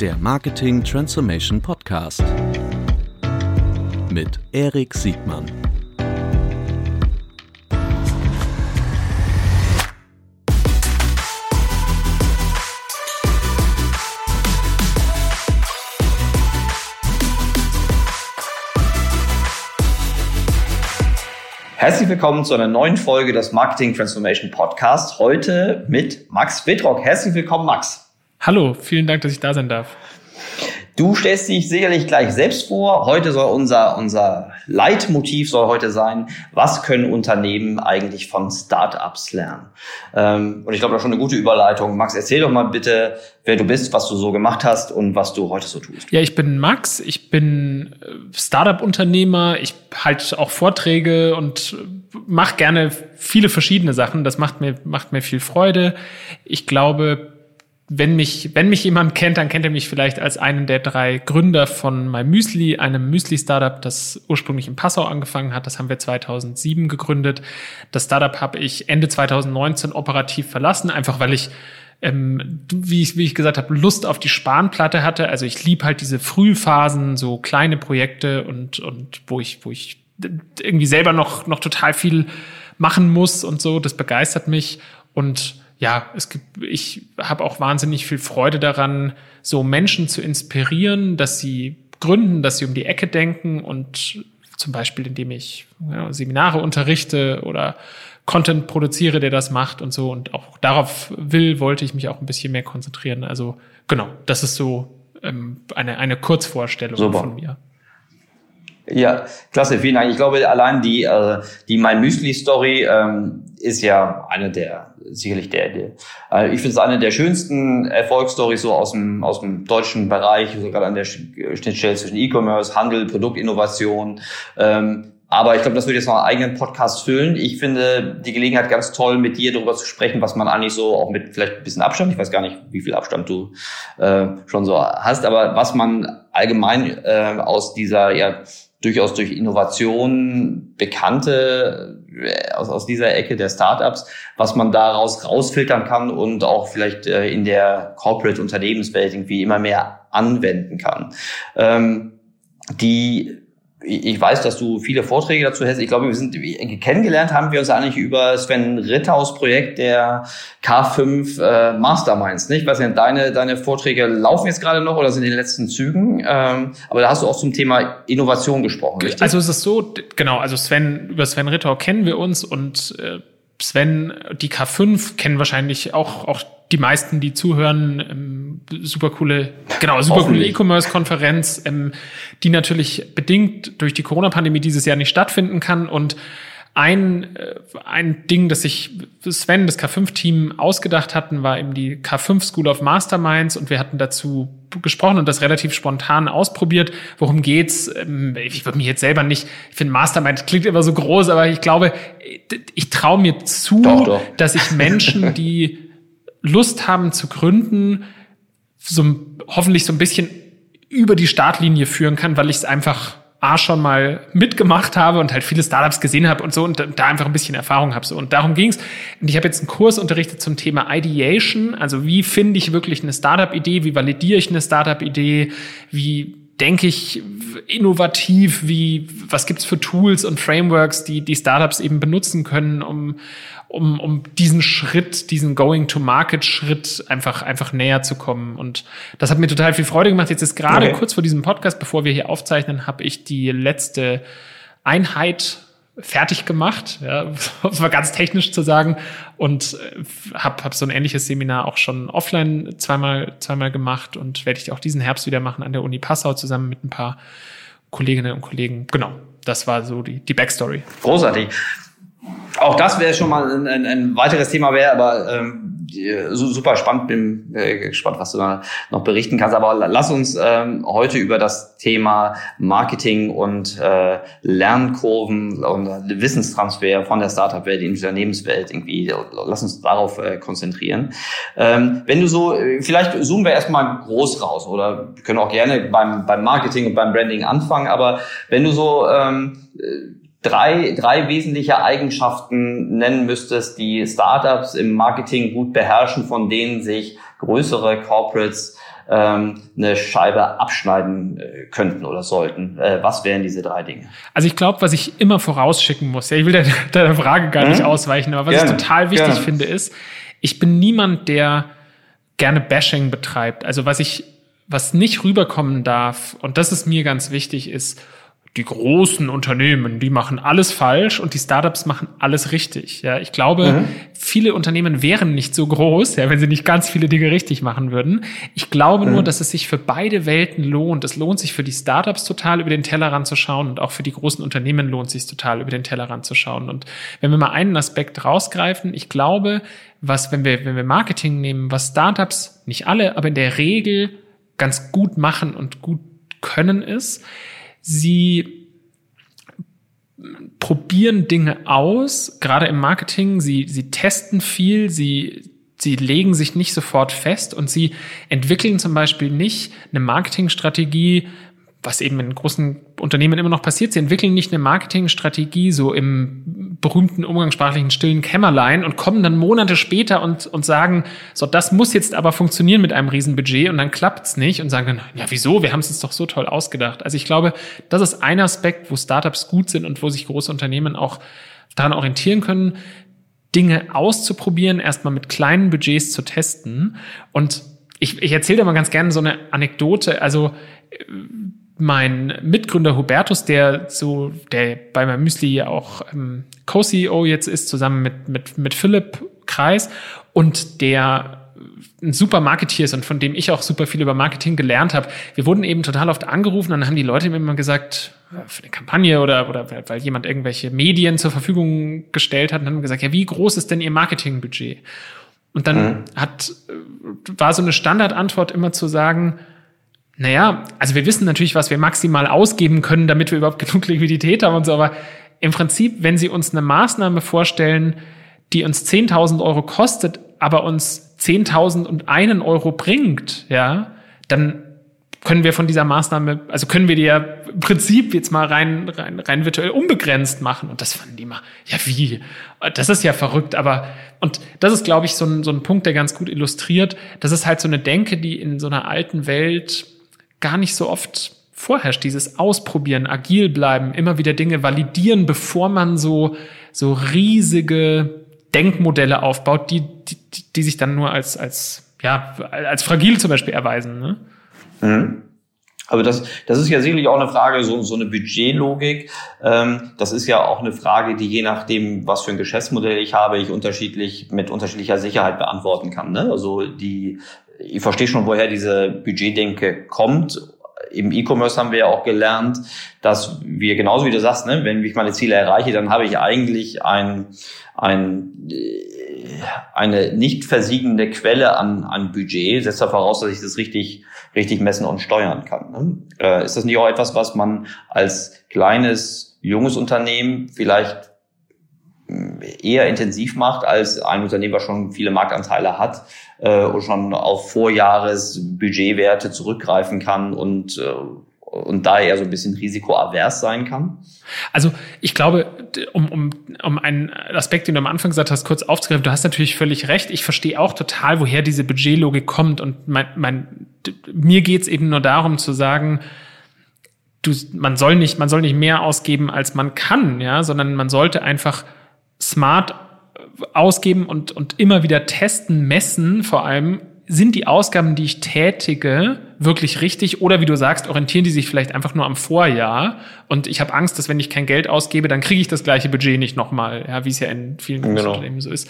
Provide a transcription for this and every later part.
der Marketing Transformation Podcast mit Erik Siegmann. Herzlich willkommen zu einer neuen Folge des Marketing Transformation Podcast. Heute mit Max Wittrock. Herzlich willkommen, Max. Hallo, vielen Dank, dass ich da sein darf. Du stellst dich sicherlich gleich selbst vor. Heute soll unser, unser Leitmotiv soll heute sein, was können Unternehmen eigentlich von Startups lernen? Ähm, und ich glaube, das ist schon eine gute Überleitung. Max, erzähl doch mal bitte, wer du bist, was du so gemacht hast und was du heute so tust. Ja, ich bin Max, ich bin äh, Startup-Unternehmer, ich halte auch Vorträge und mache gerne viele verschiedene Sachen. Das macht mir, macht mir viel Freude. Ich glaube, wenn mich, wenn mich jemand kennt, dann kennt er mich vielleicht als einen der drei Gründer von MyMüsli, einem Müsli-Startup, das ursprünglich in Passau angefangen hat. Das haben wir 2007 gegründet. Das Startup habe ich Ende 2019 operativ verlassen, einfach weil ich ähm, wie, ich, wie ich gesagt habe, Lust auf die Spanplatte hatte. Also ich lieb halt diese Frühphasen, so kleine Projekte und, und wo ich, wo ich irgendwie selber noch, noch total viel machen muss und so. Das begeistert mich. Und ja, es gibt, ich habe auch wahnsinnig viel Freude daran, so Menschen zu inspirieren, dass sie gründen, dass sie um die Ecke denken und zum Beispiel, indem ich ja, Seminare unterrichte oder Content produziere, der das macht und so. Und auch darauf will, wollte ich mich auch ein bisschen mehr konzentrieren. Also genau, das ist so ähm, eine, eine Kurzvorstellung Super. von mir. Ja, klasse, vielen Dank. Ich glaube, allein die, äh, die My Müsli Story ähm, ist ja eine der, sicherlich der, der äh, ich finde es eine der schönsten Erfolgsstories so aus dem, aus dem deutschen Bereich, so gerade an der Schnittstelle zwischen E-Commerce, Handel, Produktinnovation. Ähm, aber ich glaube, das würde jetzt noch einen eigenen Podcast füllen. Ich finde die Gelegenheit ganz toll, mit dir darüber zu sprechen, was man eigentlich so auch mit vielleicht ein bisschen Abstand, ich weiß gar nicht, wie viel Abstand du äh, schon so hast, aber was man allgemein äh, aus dieser ja durchaus durch Innovation bekannte äh, aus, aus dieser Ecke der Startups, was man daraus rausfiltern kann und auch vielleicht äh, in der Corporate Unternehmenswelt irgendwie immer mehr anwenden kann. Ähm, die ich weiß, dass du viele Vorträge dazu hast. Ich glaube, wir sind kennengelernt haben wir uns eigentlich über Sven Ritthaus Projekt der K5 äh, Masterminds. Nicht? Ich weiß nicht, deine, deine Vorträge laufen jetzt gerade noch oder sind in den letzten Zügen. Ähm, aber da hast du auch zum Thema Innovation gesprochen, richtig? Also es ist so, genau, also Sven, über Sven Rittau kennen wir uns und äh, Sven, die K5 kennen wahrscheinlich auch, auch die meisten, die zuhören, ähm, super coole, genau, super coole E-Commerce-Konferenz, ähm, die natürlich bedingt durch die Corona-Pandemie dieses Jahr nicht stattfinden kann. Und ein, äh, ein Ding, das sich Sven, das K5-Team ausgedacht hatten, war eben die K5 School of Masterminds und wir hatten dazu gesprochen und das relativ spontan ausprobiert. Worum geht's? Ähm, ich würde mich jetzt selber nicht, ich finde Mastermind klingt immer so groß, aber ich glaube, ich traue mir zu, doch, doch. dass ich Menschen, die Lust haben zu gründen, so hoffentlich so ein bisschen über die Startlinie führen kann, weil ich es einfach A schon mal mitgemacht habe und halt viele Startups gesehen habe und so und da einfach ein bisschen Erfahrung habe. So und darum ging's. Und ich habe jetzt einen Kurs unterrichtet zum Thema Ideation, also wie finde ich wirklich eine Startup Idee, wie validiere ich eine Startup Idee, wie denke ich innovativ, wie was gibt's für Tools und Frameworks, die die Startups eben benutzen können, um um, um diesen Schritt, diesen Going-to-Market-Schritt einfach, einfach näher zu kommen. Und das hat mir total viel Freude gemacht. Jetzt ist gerade okay. kurz vor diesem Podcast, bevor wir hier aufzeichnen, habe ich die letzte Einheit fertig gemacht, ja, um mal ganz technisch zu sagen, und habe hab so ein ähnliches Seminar auch schon offline zweimal, zweimal gemacht und werde ich auch diesen Herbst wieder machen an der Uni Passau zusammen mit ein paar Kolleginnen und Kollegen. Genau, das war so die, die Backstory. Großartig. Auch das wäre schon mal ein, ein, ein weiteres Thema wäre, aber ähm, super spannend. Bin äh, gespannt, was du da noch berichten kannst. Aber lass uns ähm, heute über das Thema Marketing und äh, Lernkurven und Wissenstransfer von der Startup-Welt in die Unternehmenswelt irgendwie, lass uns darauf äh, konzentrieren. Ähm, wenn du so, vielleicht zoomen wir erstmal groß raus oder können auch gerne beim, beim Marketing und beim Branding anfangen, aber wenn du so ähm, drei, drei wesentliche Eigenschaften nennen müsstest, die Startups im Marketing gut beherrschen, von denen sich größere Corporates ähm, eine Scheibe abschneiden äh, könnten oder sollten. Äh, was wären diese drei Dinge? Also ich glaube, was ich immer vorausschicken muss, ja, ich will deiner, deiner Frage gar mhm. nicht ausweichen, aber was gerne, ich total wichtig gerne. finde, ist, ich bin niemand, der gerne Bashing betreibt. Also was ich, was nicht rüberkommen darf, und das ist mir ganz wichtig, ist, die großen Unternehmen, die machen alles falsch und die Startups machen alles richtig. Ja, ich glaube, mhm. viele Unternehmen wären nicht so groß, ja, wenn sie nicht ganz viele Dinge richtig machen würden. Ich glaube mhm. nur, dass es sich für beide Welten lohnt. Es lohnt sich für die Startups total über den Tellerrand zu schauen und auch für die großen Unternehmen lohnt sich total über den Tellerrand zu schauen. Und wenn wir mal einen Aspekt rausgreifen, ich glaube, was, wenn wir, wenn wir Marketing nehmen, was Startups, nicht alle, aber in der Regel ganz gut machen und gut können ist, sie probieren Dinge aus, gerade im Marketing, sie, sie testen viel, sie, sie legen sich nicht sofort fest. Und sie entwickeln zum Beispiel nicht eine Marketingstrategie, was eben in großen Unternehmen immer noch passiert. Sie entwickeln nicht eine Marketingstrategie so im berühmten umgangssprachlichen stillen Kämmerlein und kommen dann Monate später und, und sagen, so, das muss jetzt aber funktionieren mit einem Riesenbudget und dann klappt's nicht und sagen dann, ja, wieso? Wir haben es uns doch so toll ausgedacht. Also ich glaube, das ist ein Aspekt, wo Startups gut sind und wo sich große Unternehmen auch daran orientieren können, Dinge auszuprobieren, erstmal mit kleinen Budgets zu testen. Und ich, ich erzähle da mal ganz gerne so eine Anekdote. Also mein Mitgründer Hubertus, der so, der bei meinem Müsli ja auch ähm, Co-CEO jetzt ist, zusammen mit, mit, mit Philipp Kreis und der ein super Marketeer ist und von dem ich auch super viel über Marketing gelernt habe. Wir wurden eben total oft angerufen und dann haben die Leute mir immer gesagt, für eine Kampagne oder, oder weil jemand irgendwelche Medien zur Verfügung gestellt hat und haben gesagt, ja, wie groß ist denn Ihr Marketingbudget? Und dann mhm. hat, war so eine Standardantwort immer zu sagen, naja, also wir wissen natürlich, was wir maximal ausgeben können, damit wir überhaupt genug Liquidität haben und so, aber im Prinzip, wenn Sie uns eine Maßnahme vorstellen, die uns 10.000 Euro kostet, aber uns 10.000 und einen Euro bringt, ja, dann können wir von dieser Maßnahme, also können wir die ja im Prinzip jetzt mal rein, rein, rein virtuell unbegrenzt machen. Und das fanden die mal, ja wie? Das ist ja verrückt, aber, und das ist, glaube ich, so ein, so ein Punkt, der ganz gut illustriert. Das ist halt so eine Denke, die in so einer alten Welt gar nicht so oft vorherrscht, dieses Ausprobieren, agil bleiben, immer wieder Dinge validieren, bevor man so, so riesige Denkmodelle aufbaut, die, die, die sich dann nur als, als, ja, als fragil zum Beispiel erweisen. Ne? Mhm. Aber das, das ist ja sicherlich auch eine Frage, so, so eine Budgetlogik. Ähm, das ist ja auch eine Frage, die je nachdem, was für ein Geschäftsmodell ich habe, ich unterschiedlich mit unterschiedlicher Sicherheit beantworten kann. Ne? Also die ich verstehe schon, woher diese Budgetdenke kommt. Im E-Commerce haben wir ja auch gelernt, dass wir genauso wie du sagst, ne, wenn ich meine Ziele erreiche, dann habe ich eigentlich ein, ein, äh, eine nicht versiegende Quelle an, an Budget, setzt da voraus, dass ich das richtig, richtig messen und steuern kann. Ne? Äh, ist das nicht auch etwas, was man als kleines, junges Unternehmen vielleicht eher intensiv macht als ein Unternehmen, was schon viele Marktanteile hat äh, schon auf Vorjahresbudgetwerte zurückgreifen kann und äh, und da eher so ein bisschen risikoavers sein kann? Also ich glaube, um, um, um einen Aspekt, den du am Anfang gesagt hast, kurz aufzugreifen, du hast natürlich völlig recht. Ich verstehe auch total, woher diese Budgetlogik kommt. Und mein, mein, mir geht's eben nur darum zu sagen, du, man soll nicht, man soll nicht mehr ausgeben, als man kann, ja, sondern man sollte einfach smart ausgeben und, und immer wieder testen, messen vor allem, sind die Ausgaben, die ich tätige, wirklich richtig? Oder wie du sagst, orientieren die sich vielleicht einfach nur am Vorjahr? Und ich habe Angst, dass wenn ich kein Geld ausgebe, dann kriege ich das gleiche Budget nicht nochmal, ja, wie es ja in vielen genau. Unternehmen so ist.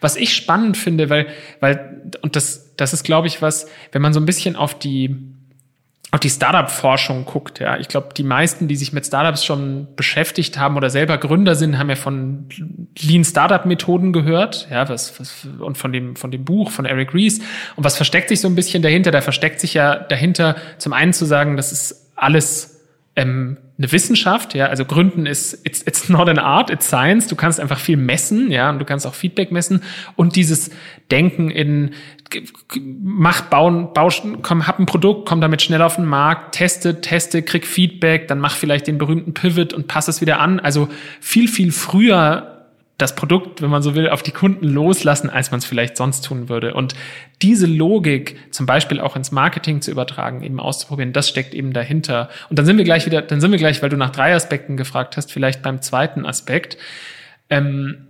Was ich spannend finde, weil, weil, und das, das ist, glaube ich, was, wenn man so ein bisschen auf die auf die Startup-Forschung guckt, ja, ich glaube, die meisten, die sich mit Startups schon beschäftigt haben oder selber Gründer sind, haben ja von Lean Startup-Methoden gehört, ja, was, was und von dem von dem Buch von Eric Ries. Und was versteckt sich so ein bisschen dahinter? Da versteckt sich ja dahinter zum einen zu sagen, das ist alles ähm, eine Wissenschaft, ja, also Gründen ist it's, it's not an art, it's science. Du kannst einfach viel messen, ja, und du kannst auch Feedback messen und dieses Denken in mach, bauen, bauschen, komm, hab ein Produkt, komm damit schnell auf den Markt, teste, teste, krieg Feedback, dann mach vielleicht den berühmten Pivot und pass es wieder an. Also viel, viel früher das Produkt, wenn man so will, auf die Kunden loslassen, als man es vielleicht sonst tun würde. Und diese Logik zum Beispiel auch ins Marketing zu übertragen, eben auszuprobieren, das steckt eben dahinter. Und dann sind wir gleich wieder, dann sind wir gleich, weil du nach drei Aspekten gefragt hast, vielleicht beim zweiten Aspekt. Ähm,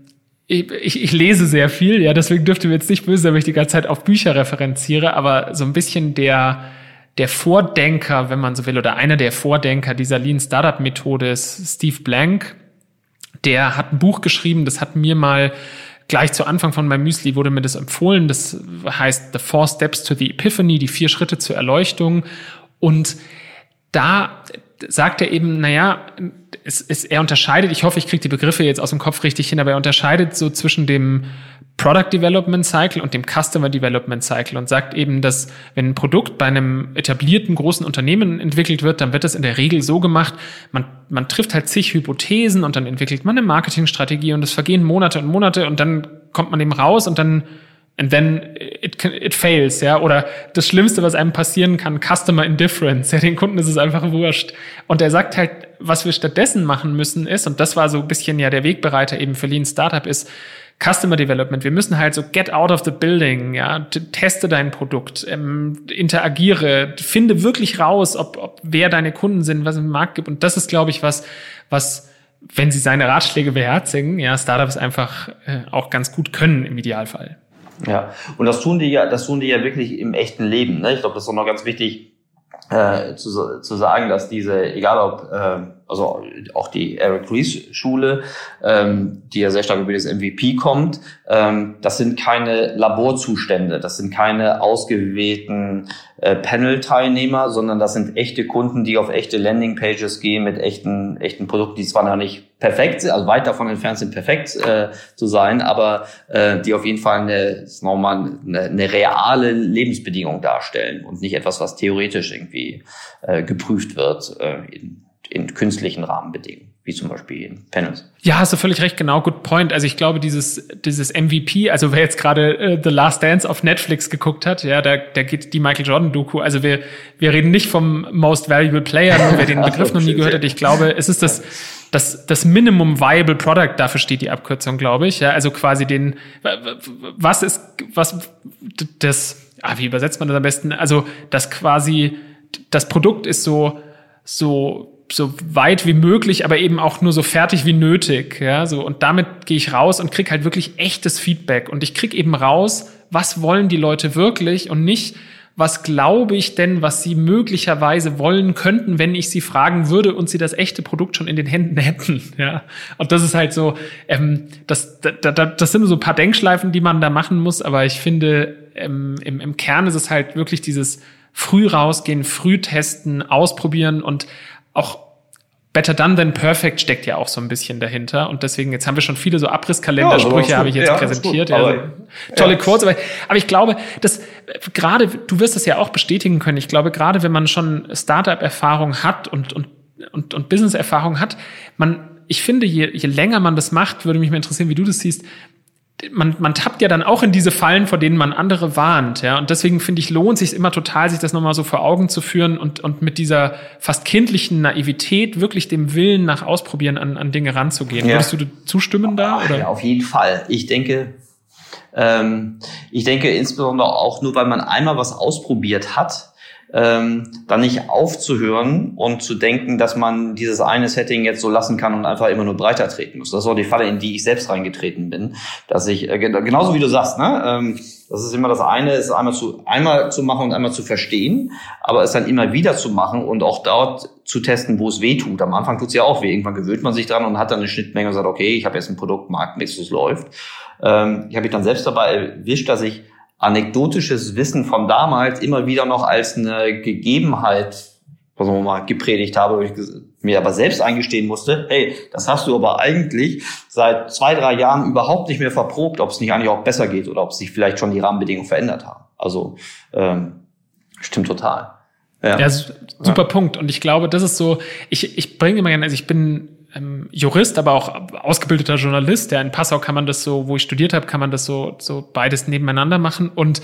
ich, ich, ich lese sehr viel, ja, deswegen dürfte mir jetzt nicht böse, wenn ich die ganze Zeit auf Bücher referenziere, aber so ein bisschen der, der Vordenker, wenn man so will, oder einer der Vordenker dieser Lean Startup Methode ist Steve Blank. Der hat ein Buch geschrieben, das hat mir mal gleich zu Anfang von meinem Müsli wurde mir das empfohlen. Das heißt The Four Steps to the Epiphany, die vier Schritte zur Erleuchtung. Und da sagt er eben, naja, es, es, er unterscheidet, ich hoffe, ich kriege die Begriffe jetzt aus dem Kopf richtig hin, aber er unterscheidet so zwischen dem Product Development Cycle und dem Customer Development Cycle und sagt eben, dass wenn ein Produkt bei einem etablierten großen Unternehmen entwickelt wird, dann wird das in der Regel so gemacht, man, man trifft halt zig Hypothesen und dann entwickelt man eine Marketingstrategie und es vergehen Monate und Monate und dann kommt man eben raus und dann and then it, it fails, ja, oder das Schlimmste, was einem passieren kann, Customer Indifference, ja, den Kunden ist es einfach wurscht. Und er sagt halt, was wir stattdessen machen müssen ist, und das war so ein bisschen ja der Wegbereiter eben für Lean Startup ist, Customer Development. Wir müssen halt so get out of the building, ja, teste dein Produkt, ähm, interagiere, finde wirklich raus, ob, ob wer deine Kunden sind, was es im Markt gibt. Und das ist, glaube ich, was, was wenn sie seine Ratschläge beherzigen, ja, Startups einfach äh, auch ganz gut können im Idealfall. Ja, und das tun die ja, das tun die ja wirklich im echten Leben. Ne? Ich glaube, das ist auch noch ganz wichtig äh, zu, zu sagen, dass diese, egal ob, äh, also auch die Eric Ries Schule, ähm, die ja sehr stark über das MVP kommt, ähm, das sind keine Laborzustände, das sind keine ausgewählten äh, Panel-Teilnehmer, sondern das sind echte Kunden, die auf echte Landing-Pages gehen mit echten, echten Produkten, die zwar noch nicht perfekt sind, also weit davon entfernt sind, perfekt äh, zu sein, aber äh, die auf jeden Fall eine, nochmal eine, eine reale Lebensbedingung darstellen und nicht etwas, was theoretisch irgendwie äh, geprüft wird äh, in, in künstlichen Rahmenbedingungen wie zum Beispiel in Panels. Ja, hast du völlig recht, genau, good point. Also ich glaube, dieses, dieses MVP, also wer jetzt gerade äh, The Last Dance auf Netflix geguckt hat, ja, da, da geht die Michael Jordan-Doku. Also wir, wir reden nicht vom Most Valuable Player, nur wer den Begriff noch nie gehört hat. Ich glaube, es ist das, das, das Minimum Viable Product, dafür steht die Abkürzung, glaube ich. Ja, also quasi den, was ist, was, das, ah, wie übersetzt man das am besten? Also, das quasi, das Produkt ist so, so so weit wie möglich, aber eben auch nur so fertig wie nötig. Ja, so und damit gehe ich raus und krieg halt wirklich echtes Feedback und ich krieg eben raus, was wollen die Leute wirklich und nicht, was glaube ich denn, was sie möglicherweise wollen könnten, wenn ich sie fragen würde und sie das echte Produkt schon in den Händen hätten. Ja, und das ist halt so, ähm, das, das, das sind so ein paar Denkschleifen, die man da machen muss, aber ich finde, ähm, im, im Kern ist es halt wirklich dieses früh rausgehen, früh testen, ausprobieren und auch Better Done Than Perfect steckt ja auch so ein bisschen dahinter. Und deswegen, jetzt haben wir schon viele so Abrisskalendersprüche, ja, habe ich jetzt ja, präsentiert. Gut, also, tolle ja. Quotes. Aber, aber ich glaube, dass gerade, du wirst das ja auch bestätigen können. Ich glaube, gerade wenn man schon Startup-Erfahrung hat und, und, und, und Business-Erfahrung hat, man, ich finde, je, je länger man das macht, würde mich mal interessieren, wie du das siehst, man, man tappt ja dann auch in diese Fallen, vor denen man andere warnt, ja. Und deswegen finde ich, lohnt sich immer total, sich das nochmal so vor Augen zu führen und, und mit dieser fast kindlichen Naivität wirklich dem Willen nach Ausprobieren an, an Dinge ranzugehen. Ja. Würdest du zustimmen da? Oder? Ja, auf jeden Fall. Ich denke, ähm, ich denke insbesondere auch nur, weil man einmal was ausprobiert hat, ähm, dann nicht aufzuhören und zu denken, dass man dieses eine Setting jetzt so lassen kann und einfach immer nur breiter treten muss. Das ist auch die Falle, in die ich selbst reingetreten bin, dass ich äh, genauso wie du sagst, ne, ähm, das ist immer das eine, ist einmal zu einmal zu machen und einmal zu verstehen, aber es dann immer wieder zu machen und auch dort zu testen, wo es weh tut. Am Anfang tut es ja auch weh. Irgendwann gewöhnt man sich dran und hat dann eine Schnittmenge und sagt, okay, ich habe jetzt ein Produkt, Markt, nächstes läuft. Ähm, ich habe mich dann selbst dabei erwischt, dass ich anekdotisches Wissen von damals immer wieder noch als eine Gegebenheit, was man mal gepredigt habe, ich mir aber selbst eingestehen musste, hey, das hast du aber eigentlich seit zwei, drei Jahren überhaupt nicht mehr verprobt, ob es nicht eigentlich auch besser geht oder ob sich vielleicht schon die Rahmenbedingungen verändert haben. Also ähm, stimmt total. Ja, ja super ja. Punkt. Und ich glaube, das ist so, ich, ich bringe immer gerne, also ich bin ähm, Jurist, aber auch ausgebildeter Journalist. Der in Passau kann man das so, wo ich studiert habe, kann man das so, so beides nebeneinander machen. Und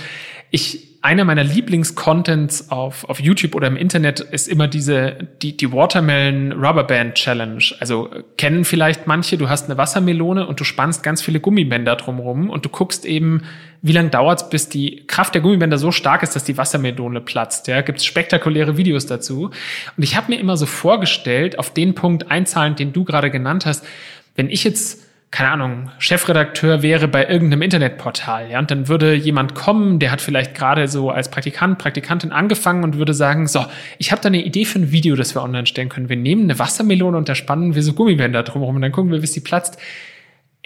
ich einer meiner Lieblingscontents auf, auf YouTube oder im Internet ist immer diese, die, die Watermelon Rubberband Challenge. Also kennen vielleicht manche, du hast eine Wassermelone und du spannst ganz viele Gummibänder drumrum und du guckst eben, wie lange dauert es, bis die Kraft der Gummibänder so stark ist, dass die Wassermelone platzt. Ja, gibt es spektakuläre Videos dazu. Und ich habe mir immer so vorgestellt, auf den Punkt einzahlend, den du gerade genannt hast, wenn ich jetzt keine Ahnung, Chefredakteur wäre bei irgendeinem Internetportal, ja, und dann würde jemand kommen, der hat vielleicht gerade so als Praktikant, Praktikantin angefangen und würde sagen, so, ich habe da eine Idee für ein Video, das wir online stellen können. Wir nehmen eine Wassermelone und da spannen wir so Gummibänder drumherum und dann gucken wir, bis die platzt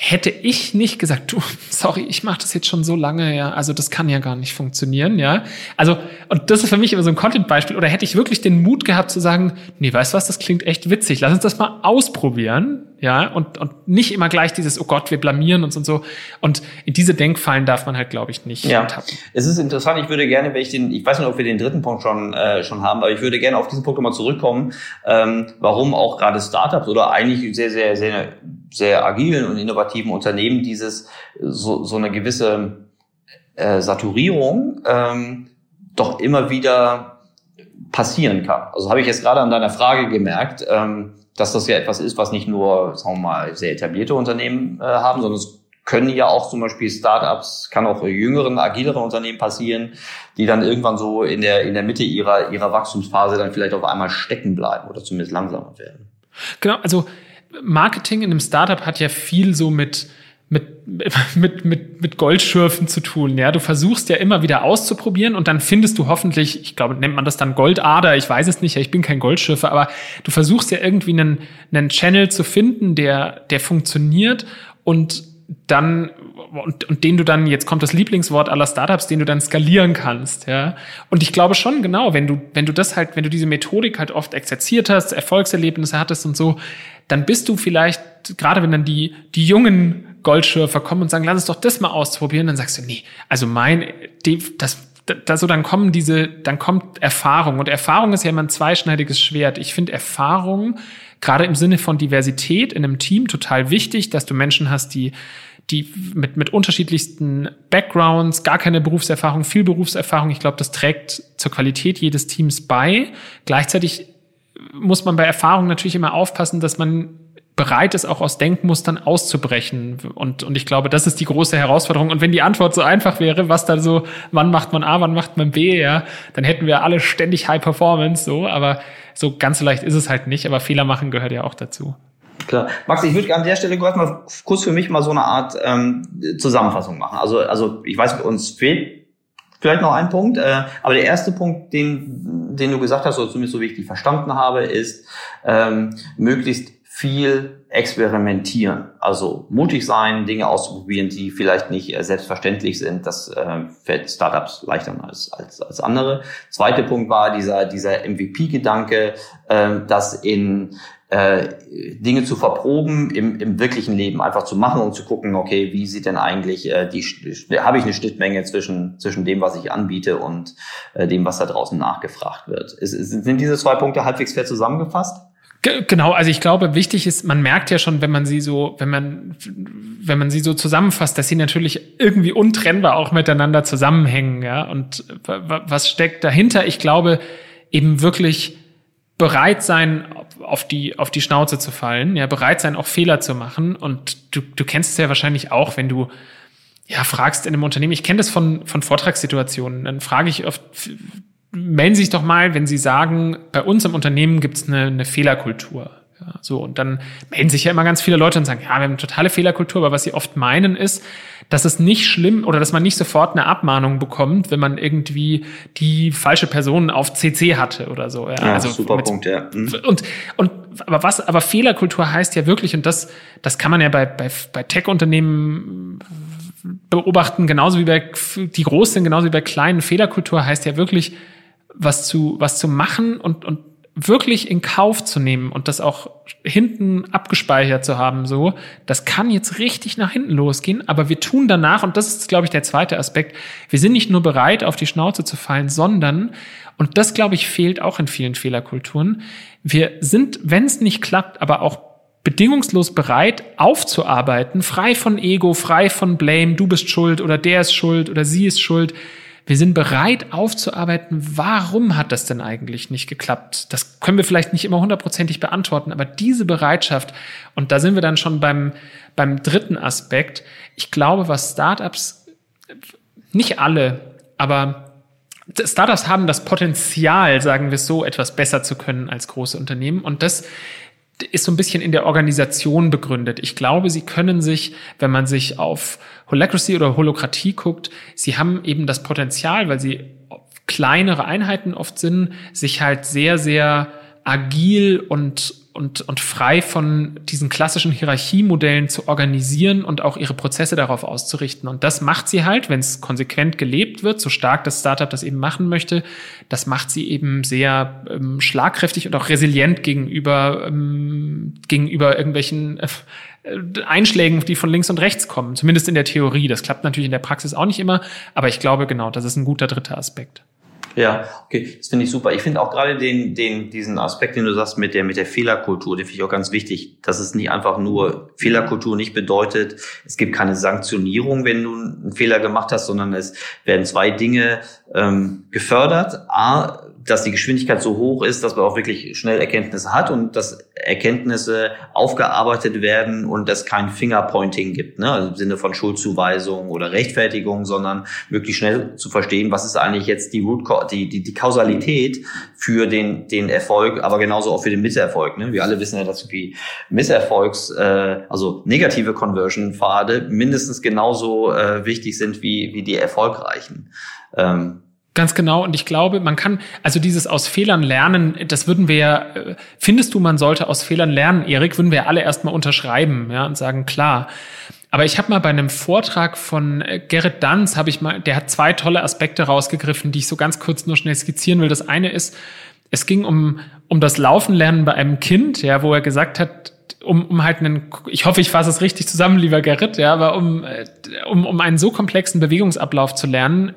hätte ich nicht gesagt, du, sorry, ich mache das jetzt schon so lange, ja, also das kann ja gar nicht funktionieren, ja. Also, und das ist für mich immer so ein Content-Beispiel, oder hätte ich wirklich den Mut gehabt zu sagen, nee, weißt du was, das klingt echt witzig, lass uns das mal ausprobieren, ja, und, und nicht immer gleich dieses, oh Gott, wir blamieren uns und so. Und in diese Denkfallen darf man halt, glaube ich, nicht ja. tappen. Es ist interessant, ich würde gerne, wenn ich den, ich weiß nicht, ob wir den dritten Punkt schon, äh, schon haben, aber ich würde gerne auf diesen Punkt nochmal zurückkommen, ähm, warum auch gerade Startups oder eigentlich sehr, sehr, sehr, sehr agilen und innovativen Unternehmen dieses, so, so eine gewisse äh, Saturierung ähm, doch immer wieder passieren kann. Also habe ich jetzt gerade an deiner Frage gemerkt, ähm, dass das ja etwas ist, was nicht nur, sagen wir mal, sehr etablierte Unternehmen äh, haben, sondern es können ja auch zum Beispiel Startups, kann auch jüngeren, agileren Unternehmen passieren, die dann irgendwann so in der, in der Mitte ihrer, ihrer Wachstumsphase dann vielleicht auf einmal stecken bleiben oder zumindest langsamer werden. Genau, also Marketing in einem Startup hat ja viel so mit, mit, mit, mit, mit Goldschürfen zu tun. Ja, du versuchst ja immer wieder auszuprobieren und dann findest du hoffentlich, ich glaube, nennt man das dann Goldader, ich weiß es nicht, ich bin kein Goldschürfer, aber du versuchst ja irgendwie einen, einen Channel zu finden, der, der funktioniert und dann und, und den du dann jetzt kommt das Lieblingswort aller Startups, den du dann skalieren kannst, ja. Und ich glaube schon genau, wenn du wenn du das halt, wenn du diese Methodik halt oft exerziert hast, Erfolgserlebnisse hattest und so, dann bist du vielleicht gerade wenn dann die die jungen Goldschürfer kommen und sagen, lass uns doch das mal ausprobieren, dann sagst du, nee, also mein, das, da so dann kommen diese, dann kommt Erfahrung und Erfahrung ist ja immer ein zweischneidiges Schwert. Ich finde Erfahrung gerade im Sinne von Diversität in einem Team total wichtig, dass du Menschen hast, die die mit, mit unterschiedlichsten Backgrounds, gar keine Berufserfahrung, viel Berufserfahrung. Ich glaube, das trägt zur Qualität jedes Teams bei. Gleichzeitig muss man bei Erfahrung natürlich immer aufpassen, dass man bereit ist, auch aus Denkmustern auszubrechen. Und, und ich glaube, das ist die große Herausforderung. Und wenn die Antwort so einfach wäre, was da so, wann macht man A, wann macht man B, ja, dann hätten wir alle ständig High Performance, so. Aber so ganz leicht ist es halt nicht. Aber Fehler machen gehört ja auch dazu. Klar. Max, ich würde an der Stelle kurz mal kurz für mich mal so eine Art ähm, Zusammenfassung machen. Also, also ich weiß, uns fehlt vielleicht noch ein Punkt, äh, aber der erste Punkt, den, den du gesagt hast, oder zumindest so wie ich die verstanden habe, ist ähm, möglichst viel experimentieren. Also mutig sein, Dinge auszuprobieren, die vielleicht nicht äh, selbstverständlich sind. Das äh, fällt Startups leichter als, als, als andere. Zweiter Punkt war dieser, dieser MVP-Gedanke, äh, das in äh, Dinge zu verproben im, im wirklichen Leben, einfach zu machen und zu gucken, okay, wie sieht denn eigentlich äh, die, habe ich eine Schnittmenge zwischen, zwischen dem, was ich anbiete und äh, dem, was da draußen nachgefragt wird. Ist, sind diese zwei Punkte halbwegs fair zusammengefasst? Genau, also ich glaube, wichtig ist, man merkt ja schon, wenn man sie so, wenn man, wenn man sie so zusammenfasst, dass sie natürlich irgendwie untrennbar auch miteinander zusammenhängen, ja. Und was steckt dahinter? Ich glaube, eben wirklich bereit sein, auf die, auf die Schnauze zu fallen, ja, bereit sein, auch Fehler zu machen. Und du, du kennst es ja wahrscheinlich auch, wenn du, ja, fragst in einem Unternehmen, ich kenne das von, von Vortragssituationen, dann frage ich oft, melden Sie sich doch mal, wenn Sie sagen, bei uns im Unternehmen gibt es eine, eine Fehlerkultur. Ja, so, und dann melden sich ja immer ganz viele Leute und sagen, ja, wir haben eine totale Fehlerkultur, aber was sie oft meinen ist, dass es nicht schlimm oder dass man nicht sofort eine Abmahnung bekommt, wenn man irgendwie die falsche Person auf CC hatte oder so. Ja, ja also super mit, Punkt, ja. Mhm. Und, und aber was, aber Fehlerkultur heißt ja wirklich, und das, das kann man ja bei, bei, bei Tech-Unternehmen beobachten, genauso wie bei die groß sind, genauso wie bei kleinen Fehlerkultur heißt ja wirklich, was zu, was zu machen und, und wirklich in Kauf zu nehmen und das auch hinten abgespeichert zu haben, so, das kann jetzt richtig nach hinten losgehen, aber wir tun danach, und das ist, glaube ich, der zweite Aspekt, wir sind nicht nur bereit, auf die Schnauze zu fallen, sondern, und das, glaube ich, fehlt auch in vielen Fehlerkulturen, wir sind, wenn es nicht klappt, aber auch bedingungslos bereit aufzuarbeiten, frei von Ego, frei von Blame, du bist schuld oder der ist schuld oder sie ist schuld. Wir sind bereit aufzuarbeiten, warum hat das denn eigentlich nicht geklappt? Das können wir vielleicht nicht immer hundertprozentig beantworten, aber diese Bereitschaft, und da sind wir dann schon beim, beim dritten Aspekt, ich glaube, was Startups, nicht alle, aber Startups haben das Potenzial, sagen wir es so, etwas besser zu können als große Unternehmen. Und das ist so ein bisschen in der Organisation begründet. Ich glaube, sie können sich, wenn man sich auf Holacracy oder Holokratie guckt, sie haben eben das Potenzial, weil sie kleinere Einheiten oft sind, sich halt sehr, sehr agil und und, und frei von diesen klassischen Hierarchiemodellen zu organisieren und auch ihre Prozesse darauf auszurichten. Und das macht sie halt, wenn es konsequent gelebt wird, so stark das Startup das eben machen möchte, das macht sie eben sehr ähm, schlagkräftig und auch resilient gegenüber, ähm, gegenüber irgendwelchen äh, Einschlägen, die von links und rechts kommen. Zumindest in der Theorie. Das klappt natürlich in der Praxis auch nicht immer, aber ich glaube genau, das ist ein guter dritter Aspekt. Ja, okay, das finde ich super. Ich finde auch gerade den, den, diesen Aspekt, den du sagst mit der, mit der Fehlerkultur, den finde ich auch ganz wichtig, dass es nicht einfach nur Fehlerkultur nicht bedeutet, es gibt keine Sanktionierung, wenn du einen Fehler gemacht hast, sondern es werden zwei Dinge ähm, gefördert. A, dass die Geschwindigkeit so hoch ist, dass man auch wirklich schnell Erkenntnisse hat und dass Erkenntnisse aufgearbeitet werden und es kein Fingerpointing gibt, ne? also im Sinne von Schuldzuweisung oder Rechtfertigung, sondern wirklich schnell zu verstehen, was ist eigentlich jetzt die, Root die, die, die Kausalität für den, den Erfolg, aber genauso auch für den Misserfolg. Ne? Wir alle wissen ja, dass die Misserfolgs, äh, also negative Conversion-Pfade mindestens genauso äh, wichtig sind wie, wie die erfolgreichen. Ähm, Ganz genau. Und ich glaube, man kann, also dieses aus Fehlern lernen, das würden wir ja, äh, findest du, man sollte aus Fehlern lernen, Erik, würden wir alle erstmal unterschreiben, ja, und sagen, klar. Aber ich habe mal bei einem Vortrag von äh, Gerrit Danz, habe ich mal, der hat zwei tolle Aspekte rausgegriffen, die ich so ganz kurz nur schnell skizzieren will. Das eine ist, es ging um, um das Laufen lernen bei einem Kind, ja, wo er gesagt hat, um, um halt einen, ich hoffe, ich fasse es richtig zusammen, lieber Gerrit, ja, aber um, äh, um, um einen so komplexen Bewegungsablauf zu lernen,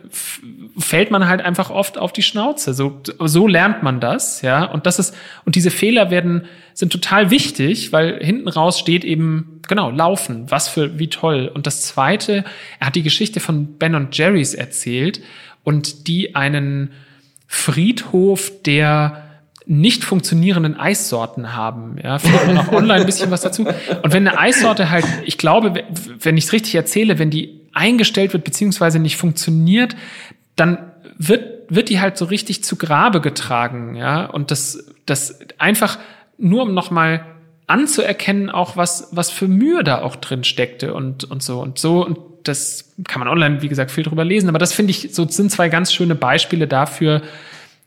fällt man halt einfach oft auf die Schnauze. So, so lernt man das, ja. Und das ist, und diese Fehler werden, sind total wichtig, weil hinten raus steht eben, genau, laufen. Was für, wie toll. Und das zweite, er hat die Geschichte von Ben und Jerry's erzählt und die einen Friedhof der nicht funktionierenden Eissorten haben. Ja, findet man auch online ein bisschen was dazu. Und wenn eine Eissorte halt, ich glaube, wenn ich es richtig erzähle, wenn die eingestellt wird beziehungsweise nicht funktioniert, dann wird, wird die halt so richtig zu Grabe getragen, ja. Und das, das einfach nur um nochmal anzuerkennen, auch was, was für Mühe da auch drin steckte und, und so und so. Und das kann man online, wie gesagt, viel drüber lesen. Aber das finde ich, so sind zwei ganz schöne Beispiele dafür,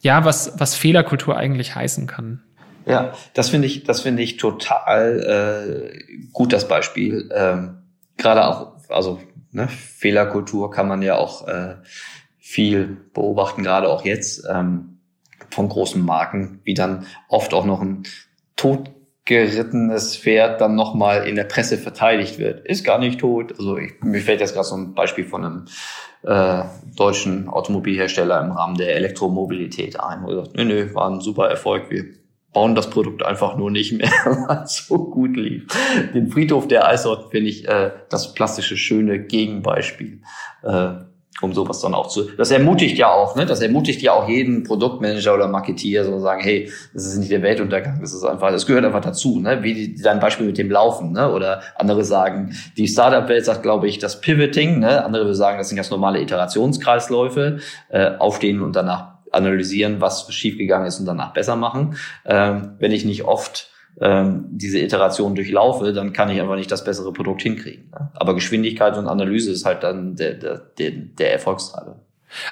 ja, was, was Fehlerkultur eigentlich heißen kann. Ja, das finde ich, das finde ich total äh, gut, das Beispiel. Ähm, Gerade auch, also ne, Fehlerkultur kann man ja auch äh, viel beobachten, gerade auch jetzt ähm, von großen Marken, wie dann oft auch noch ein totgerittenes Pferd dann nochmal in der Presse verteidigt wird. Ist gar nicht tot. Also ich, mir fällt jetzt gerade so ein Beispiel von einem äh, deutschen Automobilhersteller im Rahmen der Elektromobilität ein, wo sagt, nö, nö, war ein super Erfolg, wir bauen das Produkt einfach nur nicht mehr, weil es so gut lief. Den Friedhof der Eissorten finde ich äh, das plastische, schöne Gegenbeispiel. Äh, um sowas dann auch zu. Das ermutigt ja auch, ne? Das ermutigt ja auch jeden Produktmanager oder Marketeer, so sagen, hey, das ist nicht der Weltuntergang, das ist einfach, das gehört einfach dazu, ne? Wie die, dein Beispiel mit dem Laufen, ne? Oder andere sagen, die Startup-Welt sagt, glaube ich, das Pivoting, ne? Andere sagen, das sind ganz normale Iterationskreisläufe, äh, aufstehen und danach analysieren, was schiefgegangen ist und danach besser machen. Ähm, wenn ich nicht oft ähm, diese Iteration durchlaufe, dann kann ich einfach nicht das bessere Produkt hinkriegen. Ne? Aber Geschwindigkeit und Analyse ist halt dann der, der, der, der Erfolgstreiber.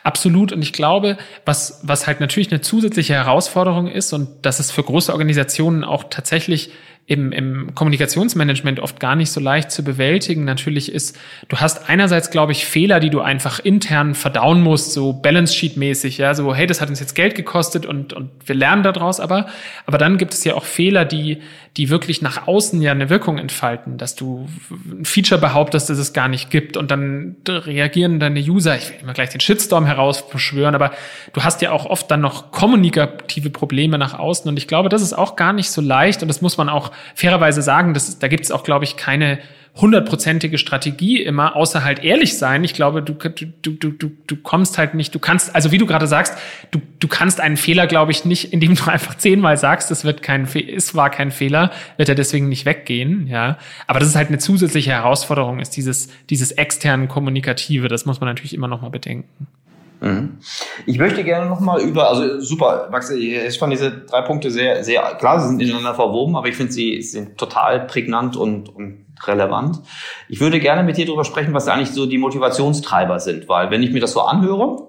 Absolut. Und ich glaube, was, was halt natürlich eine zusätzliche Herausforderung ist und das ist für große Organisationen auch tatsächlich im, im Kommunikationsmanagement oft gar nicht so leicht zu bewältigen natürlich ist, du hast einerseits, glaube ich, Fehler, die du einfach intern verdauen musst, so Balance Sheet mäßig, ja, so, hey, das hat uns jetzt Geld gekostet und, und wir lernen daraus aber. Aber dann gibt es ja auch Fehler, die, die wirklich nach außen ja eine Wirkung entfalten, dass du ein Feature behauptest, das es gar nicht gibt und dann reagieren deine User, ich will immer gleich den Shitstorm herausbeschwören, aber du hast ja auch oft dann noch kommunikative Probleme nach außen und ich glaube, das ist auch gar nicht so leicht und das muss man auch fairerweise sagen, dass, da gibt es auch, glaube ich, keine hundertprozentige Strategie immer, außer halt ehrlich sein. Ich glaube, du, du, du, du, du kommst halt nicht, du kannst, also wie du gerade sagst, du, du kannst einen Fehler, glaube ich, nicht, indem du einfach zehnmal sagst, es wird kein, es war kein Fehler, wird er deswegen nicht weggehen, ja. Aber das ist halt eine zusätzliche Herausforderung, ist dieses, dieses extern Kommunikative, das muss man natürlich immer noch mal bedenken. Mhm. Ich möchte gerne nochmal über, also super, Max, ich fand diese drei Punkte sehr, sehr, klar, sie sind ineinander verwoben, aber ich finde, sie sind total prägnant und, und relevant. Ich würde gerne mit dir darüber sprechen, was eigentlich so die Motivationstreiber sind, weil wenn ich mir das so anhöre,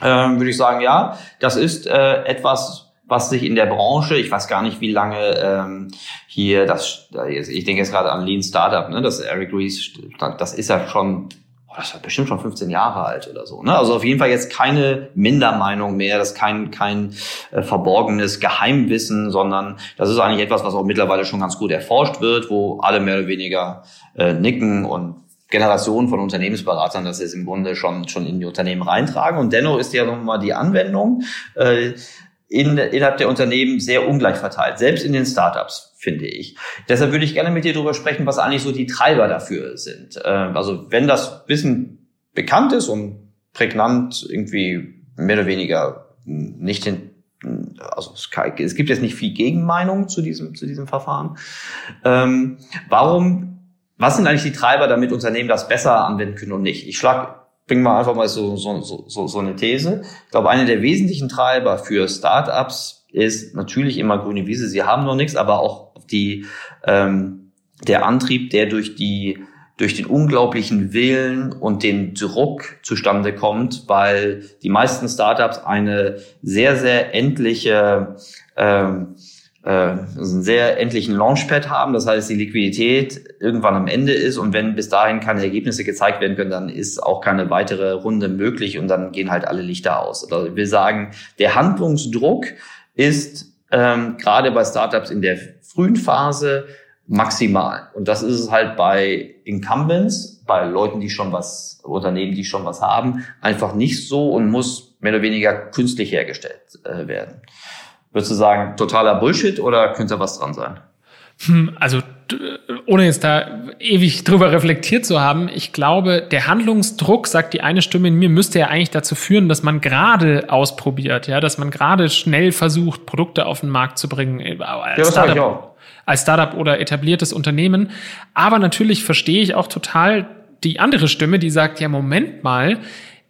äh, würde ich sagen, ja, das ist äh, etwas, was sich in der Branche, ich weiß gar nicht, wie lange ähm, hier das, ich denke jetzt gerade an Lean Startup, ne, das Eric Ries, das ist ja schon das war bestimmt schon 15 Jahre alt oder so. Ne? Also auf jeden Fall jetzt keine Mindermeinung mehr, das ist kein, kein äh, verborgenes Geheimwissen, sondern das ist eigentlich etwas, was auch mittlerweile schon ganz gut erforscht wird, wo alle mehr oder weniger äh, nicken und Generationen von Unternehmensberatern das jetzt im Grunde schon, schon in die Unternehmen reintragen. Und dennoch ist ja nochmal die Anwendung äh, in, innerhalb der Unternehmen sehr ungleich verteilt, selbst in den Startups finde ich. Deshalb würde ich gerne mit dir darüber sprechen, was eigentlich so die Treiber dafür sind. Äh, also wenn das Wissen bekannt ist und prägnant irgendwie mehr oder weniger nicht in also es gibt jetzt nicht viel Gegenmeinung zu diesem, zu diesem Verfahren. Ähm, warum, was sind eigentlich die Treiber, damit Unternehmen das besser anwenden können und nicht? Ich schlag, bring mal einfach mal so, so, so, so eine These. Ich glaube, eine der wesentlichen Treiber für Startups ist natürlich immer grüne Wiese. Sie haben noch nichts, aber auch die, ähm, der Antrieb, der durch die durch den unglaublichen Willen und den Druck zustande kommt, weil die meisten Startups eine sehr, sehr endliche, ähm, äh, einen sehr endlichen Launchpad haben. Das heißt, die Liquidität irgendwann am Ende ist und wenn bis dahin keine Ergebnisse gezeigt werden können, dann ist auch keine weitere Runde möglich und dann gehen halt alle Lichter aus. Also wir sagen, der Handlungsdruck ist ähm, gerade bei Startups in der frühen Phase maximal. Und das ist es halt bei Incumbents, bei Leuten, die schon was, Unternehmen, die schon was haben, einfach nicht so und muss mehr oder weniger künstlich hergestellt äh, werden. Würdest du sagen, totaler Bullshit oder könnte was dran sein? Hm, also ohne jetzt da ewig drüber reflektiert zu haben, ich glaube, der Handlungsdruck, sagt die eine Stimme in mir, müsste ja eigentlich dazu führen, dass man gerade ausprobiert, ja, dass man gerade schnell versucht, Produkte auf den Markt zu bringen. Als ja, Startup, ich auch. als Startup oder etabliertes Unternehmen. Aber natürlich verstehe ich auch total die andere Stimme, die sagt, ja, Moment mal,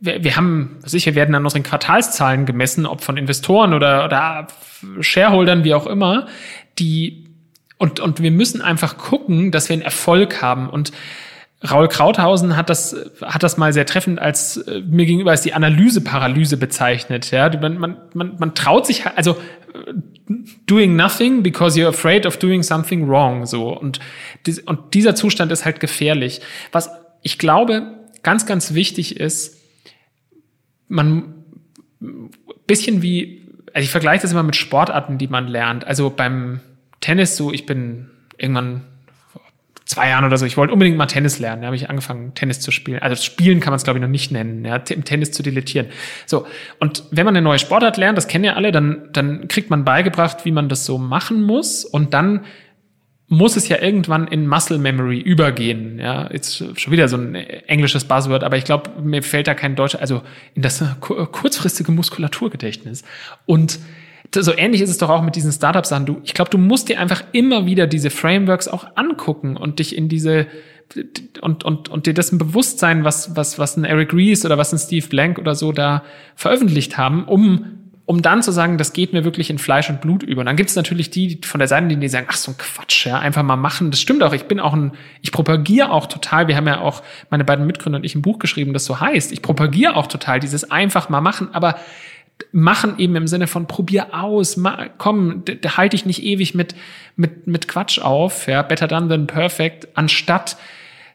wir, wir haben, sicher, werden an unseren Quartalszahlen gemessen, ob von Investoren oder, oder Shareholdern, wie auch immer, die und, und wir müssen einfach gucken, dass wir einen Erfolg haben. Und Raul Krauthausen hat das, hat das mal sehr treffend als äh, mir gegenüber als die Analyseparalyse bezeichnet. Ja, man, man, man, man traut sich, also äh, doing nothing because you're afraid of doing something wrong. So und, und dieser Zustand ist halt gefährlich. Was ich glaube ganz, ganz wichtig ist, man bisschen wie, also ich vergleiche das immer mit Sportarten, die man lernt. Also beim Tennis so, ich bin irgendwann zwei Jahren oder so, ich wollte unbedingt mal Tennis lernen. Da habe ich angefangen, Tennis zu spielen. Also spielen kann man es, glaube ich, noch nicht nennen, ja, im Tennis zu dilettieren. So, und wenn man eine neue Sportart lernt, das kennen ja alle, dann, dann kriegt man beigebracht, wie man das so machen muss. Und dann muss es ja irgendwann in Muscle Memory übergehen. Ja, jetzt schon wieder so ein englisches Buzzword, aber ich glaube, mir fällt da kein deutscher, also in das kurzfristige Muskulaturgedächtnis. Und so ähnlich ist es doch auch mit diesen Startup-Sachen. Du, ich glaube, du musst dir einfach immer wieder diese Frameworks auch angucken und dich in diese und, und, und dir dessen bewusst sein, was, was, was ein Eric Ries oder was ein Steve Blank oder so da veröffentlicht haben, um, um dann zu sagen, das geht mir wirklich in Fleisch und Blut über. Und dann gibt es natürlich die von der Seite, die sagen, ach so ein Quatsch, ja, einfach mal machen. Das stimmt auch. Ich bin auch ein, ich propagiere auch total. Wir haben ja auch meine beiden Mitgründer und ich ein Buch geschrieben, das so heißt. Ich propagiere auch total dieses einfach mal machen, aber machen eben im Sinne von probier aus, ma, komm, halte ich nicht ewig mit, mit, mit Quatsch auf, ja, better done than perfect, anstatt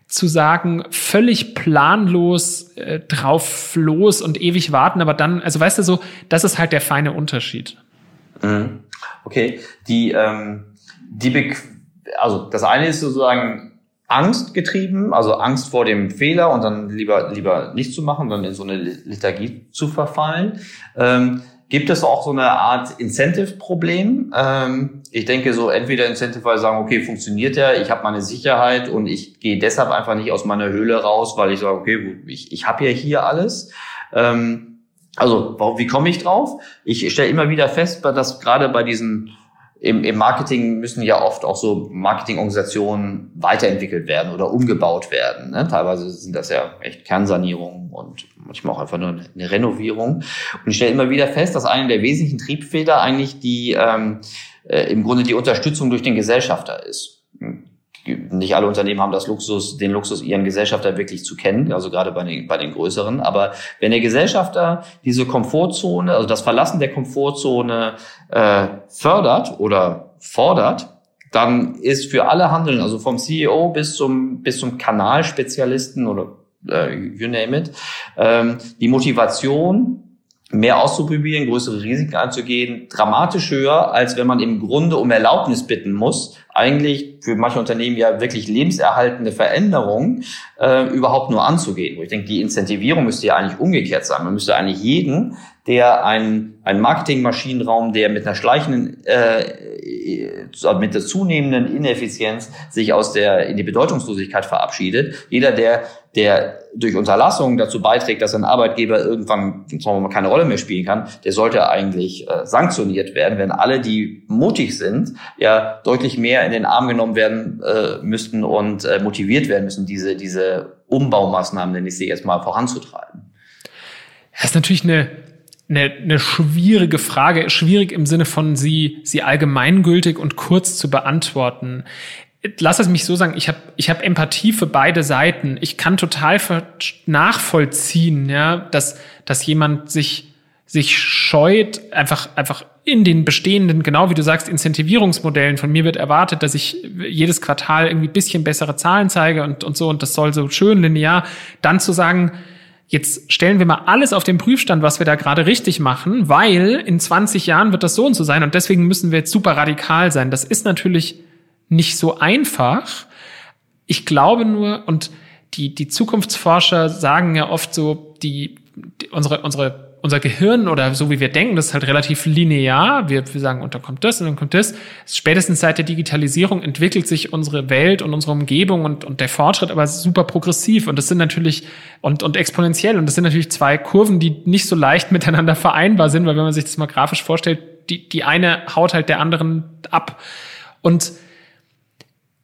zu sagen, völlig planlos äh, drauf los und ewig warten, aber dann, also weißt du so, das ist halt der feine Unterschied. Mhm. Okay, die, ähm, die, Be also das eine ist sozusagen Angst getrieben, also Angst vor dem Fehler und dann lieber lieber nicht zu machen, dann in so eine Lethargie zu verfallen. Ähm, gibt es auch so eine Art Incentive-Problem. Ähm, ich denke so, entweder Incentive, sagen, okay, funktioniert ja, ich habe meine Sicherheit und ich gehe deshalb einfach nicht aus meiner Höhle raus, weil ich sage, okay, ich, ich habe ja hier alles. Ähm, also, wie komme ich drauf? Ich stelle immer wieder fest, dass gerade bei diesen im, im Marketing müssen ja oft auch so Marketingorganisationen weiterentwickelt werden oder umgebaut werden. Ne? Teilweise sind das ja echt Kernsanierungen und manchmal auch einfach nur eine, Renovierung. Und ich stelle immer wieder fest, dass eine der wesentlichen Triebfeder eigentlich die ähm, äh, im Grunde die Unterstützung durch den Gesellschafter ist nicht alle Unternehmen haben das Luxus, den Luxus, ihren Gesellschafter wirklich zu kennen, also gerade bei den, bei den größeren. Aber wenn der Gesellschafter diese Komfortzone, also das Verlassen der Komfortzone äh, fördert oder fordert, dann ist für alle Handeln, also vom CEO bis zum, bis zum Kanalspezialisten oder äh, you name it, ähm, die Motivation, mehr auszuprobieren, größere Risiken einzugehen, dramatisch höher, als wenn man im Grunde um Erlaubnis bitten muss, eigentlich für manche Unternehmen ja wirklich lebenserhaltende Veränderungen äh, überhaupt nur anzugehen. Wo ich denke, die Incentivierung müsste ja eigentlich umgekehrt sein. Man müsste eigentlich jeden, der einen, einen Marketingmaschinenraum, der mit einer schleichenden, äh, mit der zunehmenden Ineffizienz sich aus der in die Bedeutungslosigkeit verabschiedet, jeder, der der durch Unterlassung dazu beiträgt, dass ein Arbeitgeber irgendwann sagen wir mal, keine Rolle mehr spielen kann, der sollte eigentlich äh, sanktioniert werden, wenn alle, die mutig sind, ja deutlich mehr in den Arm genommen werden äh, müssten und äh, motiviert werden müssen, diese, diese Umbaumaßnahmen, nenne ich sie jetzt mal, voranzutreiben. Das ist natürlich eine, eine, eine schwierige Frage, schwierig im Sinne von sie, sie allgemeingültig und kurz zu beantworten lass es mich so sagen, ich habe ich hab Empathie für beide Seiten. Ich kann total nachvollziehen, ja, dass, dass jemand sich, sich scheut, einfach, einfach in den bestehenden, genau wie du sagst, Incentivierungsmodellen. Von mir wird erwartet, dass ich jedes Quartal irgendwie bisschen bessere Zahlen zeige und, und so, und das soll so schön linear. Dann zu sagen, jetzt stellen wir mal alles auf den Prüfstand, was wir da gerade richtig machen, weil in 20 Jahren wird das so und so sein und deswegen müssen wir jetzt super radikal sein. Das ist natürlich nicht so einfach. Ich glaube nur, und die, die Zukunftsforscher sagen ja oft so, die, die unsere, unsere, unser Gehirn oder so wie wir denken, das ist halt relativ linear. Wir, wir sagen, und dann kommt das und dann kommt das. Spätestens seit der Digitalisierung entwickelt sich unsere Welt und unsere Umgebung und, und der Fortschritt aber super progressiv. Und das sind natürlich, und, und exponentiell. Und das sind natürlich zwei Kurven, die nicht so leicht miteinander vereinbar sind, weil wenn man sich das mal grafisch vorstellt, die, die eine haut halt der anderen ab. Und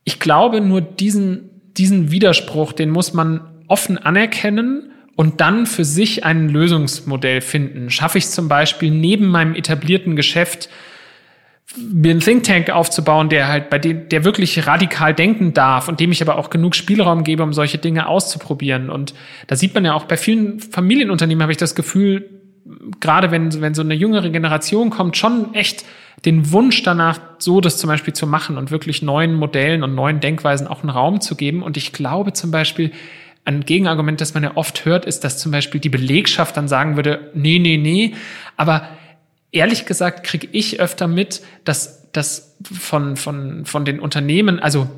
ich glaube, nur diesen, diesen Widerspruch, den muss man offen anerkennen und dann für sich ein Lösungsmodell finden. Schaffe ich zum Beispiel neben meinem etablierten Geschäft mir einen Think Tank aufzubauen, der halt bei dem, der wirklich radikal denken darf und dem ich aber auch genug Spielraum gebe, um solche Dinge auszuprobieren. Und da sieht man ja auch bei vielen Familienunternehmen habe ich das Gefühl, gerade wenn, wenn so eine jüngere Generation kommt, schon echt den Wunsch danach, so das zum Beispiel zu machen und wirklich neuen Modellen und neuen Denkweisen auch einen Raum zu geben. Und ich glaube zum Beispiel, ein Gegenargument, das man ja oft hört, ist, dass zum Beispiel die Belegschaft dann sagen würde, nee, nee, nee. Aber ehrlich gesagt kriege ich öfter mit, dass das von, von, von den Unternehmen, also